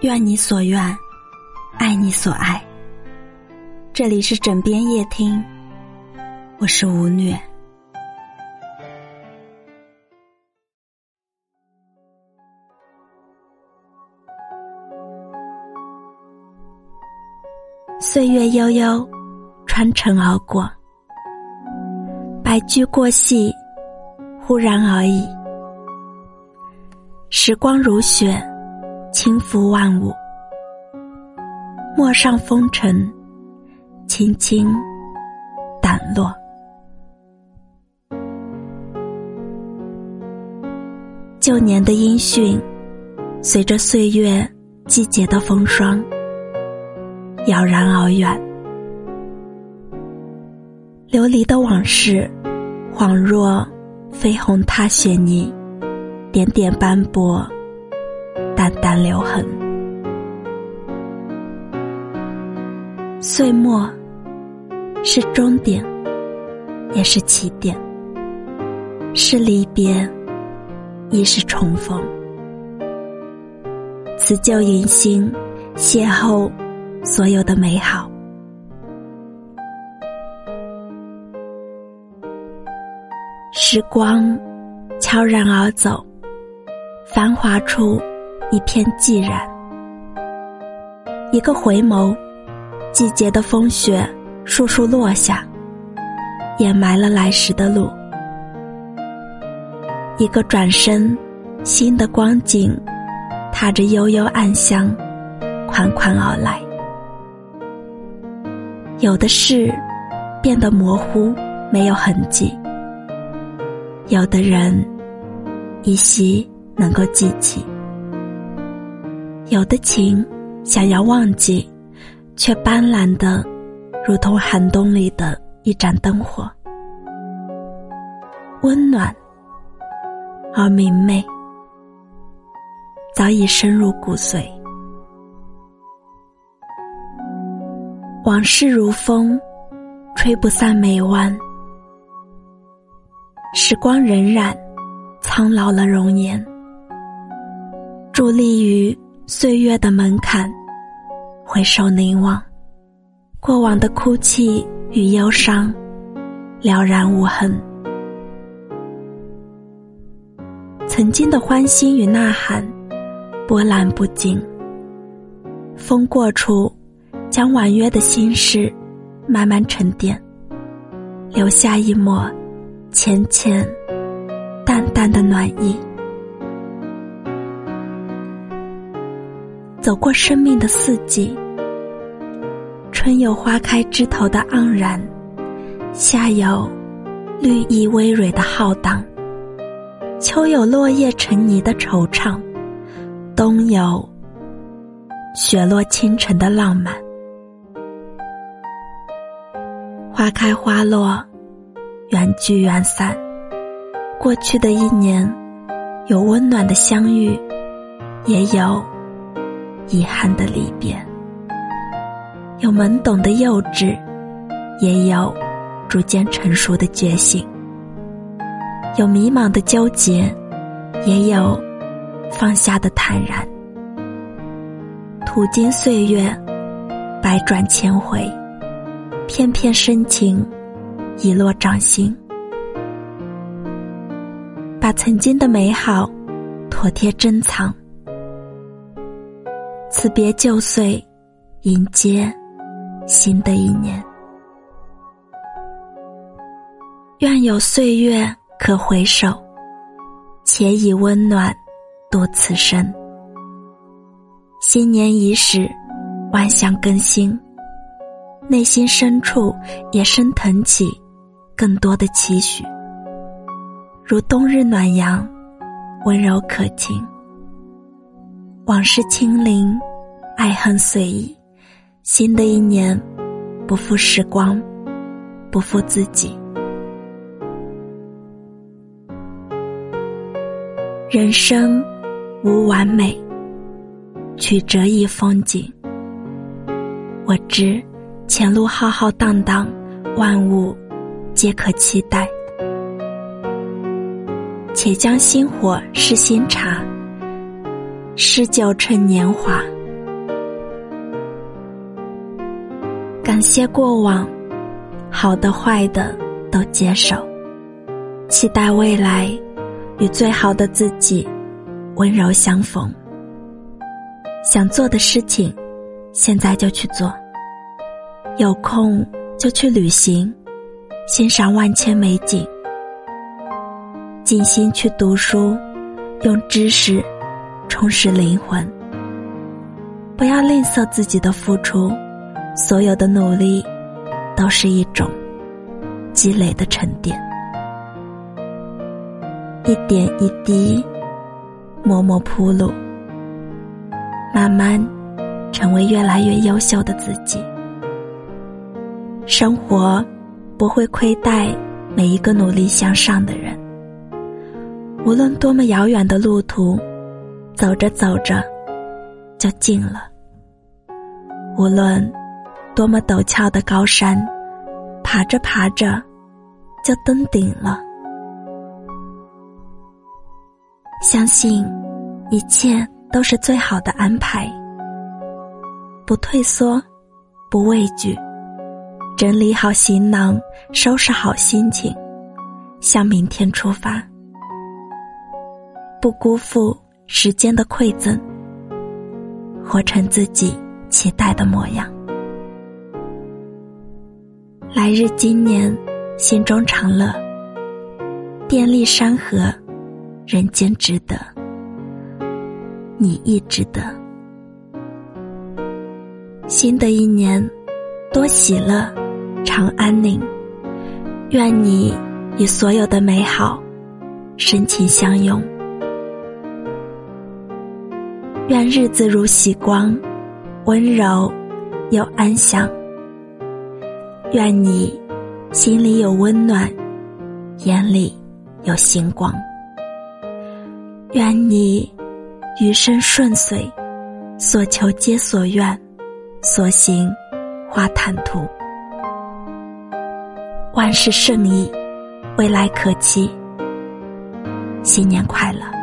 愿你所愿，爱你所爱。这里是枕边夜听，我是吴虐。岁月悠悠，穿城而过，白驹过隙，忽然而已。时光如雪。轻拂万物，陌上风尘，轻轻掸落。旧年的音讯，随着岁月、季节的风霜，杳然而远。流离的往事，恍若飞鸿踏雪泥，点点斑驳。淡淡留痕，岁末是终点，也是起点；是离别，亦是重逢。辞旧迎新，邂逅所有的美好。时光悄然而走，繁华处。一片寂然，一个回眸，季节的风雪簌簌落下，掩埋了来时的路。一个转身，新的光景，踏着悠悠暗香，款款而来。有的事变得模糊，没有痕迹；有的人依稀能够记起。有的情，想要忘记，却斑斓的，如同寒冬里的一盏灯火，温暖而明媚，早已深入骨髓。往事如风，吹不散眉弯，时光荏苒，苍老了容颜，伫立于。岁月的门槛，回首凝望，过往的哭泣与忧伤，了然无痕。曾经的欢欣与呐喊，波澜不惊。风过处，将婉约的心事慢慢沉淀，留下一抹浅浅、淡淡的暖意。走过生命的四季，春有花开枝头的盎然，夏有绿意葳蕤的浩荡，秋有落叶成泥的惆怅，冬有雪落清晨的浪漫。花开花落，缘聚缘散。过去的一年，有温暖的相遇，也有。遗憾的离别，有懵懂的幼稚，也有逐渐成熟的觉醒；有迷茫的纠结，也有放下的坦然。途经岁月，百转千回，片片深情遗落掌心，把曾经的美好妥帖珍藏。辞别旧岁，迎接新的一年。愿有岁月可回首，且以温暖度此生。新年伊始，万象更新，内心深处也升腾起更多的期许，如冬日暖阳，温柔可亲。往事清零。爱恨随意，新的一年，不负时光，不负自己。人生无完美，曲折亦风景。我知前路浩浩荡荡，万物皆可期待。且将新火试新茶，诗酒趁年华。感谢过往，好的坏的都接受，期待未来，与最好的自己温柔相逢。想做的事情，现在就去做。有空就去旅行，欣赏万千美景。静心去读书，用知识充实灵魂。不要吝啬自己的付出。所有的努力，都是一种积累的沉淀，一点一滴，默默铺路，慢慢成为越来越优秀的自己。生活不会亏待每一个努力向上的人，无论多么遥远的路途，走着走着就近了。无论。多么陡峭的高山，爬着爬着，就登顶了。相信一切都是最好的安排，不退缩，不畏惧，整理好行囊，收拾好心情，向明天出发，不辜负时间的馈赠，活成自己期待的模样。来日今年，心中常乐。电力山河，人间值得。你亦值得。新的一年，多喜乐，常安宁。愿你与所有的美好深情相拥。愿日子如喜光，温柔又安详。愿你心里有温暖，眼里有星光。愿你余生顺遂，所求皆所愿，所行花坦途。万事胜意，未来可期。新年快乐！